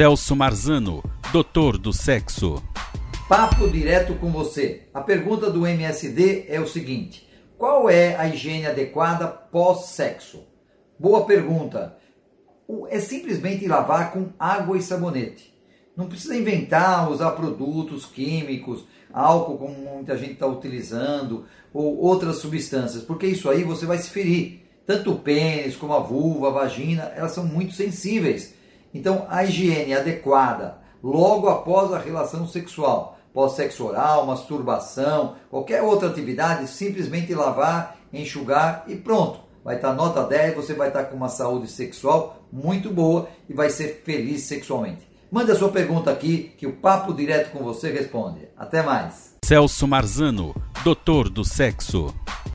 Celso Marzano, doutor do sexo. Papo direto com você. A pergunta do MSD é o seguinte: qual é a higiene adequada pós-sexo? Boa pergunta. É simplesmente lavar com água e sabonete. Não precisa inventar, usar produtos químicos, álcool como muita gente está utilizando, ou outras substâncias, porque isso aí você vai se ferir. Tanto o pênis como a vulva, a vagina, elas são muito sensíveis então, a higiene adequada logo após a relação sexual, pós-sexo oral, masturbação, qualquer outra atividade, simplesmente lavar, enxugar e pronto. Vai estar nota 10, você vai estar com uma saúde sexual muito boa e vai ser feliz sexualmente. Mande a sua pergunta aqui que o Papo Direto com você responde. Até mais. Celso Marzano, doutor do sexo.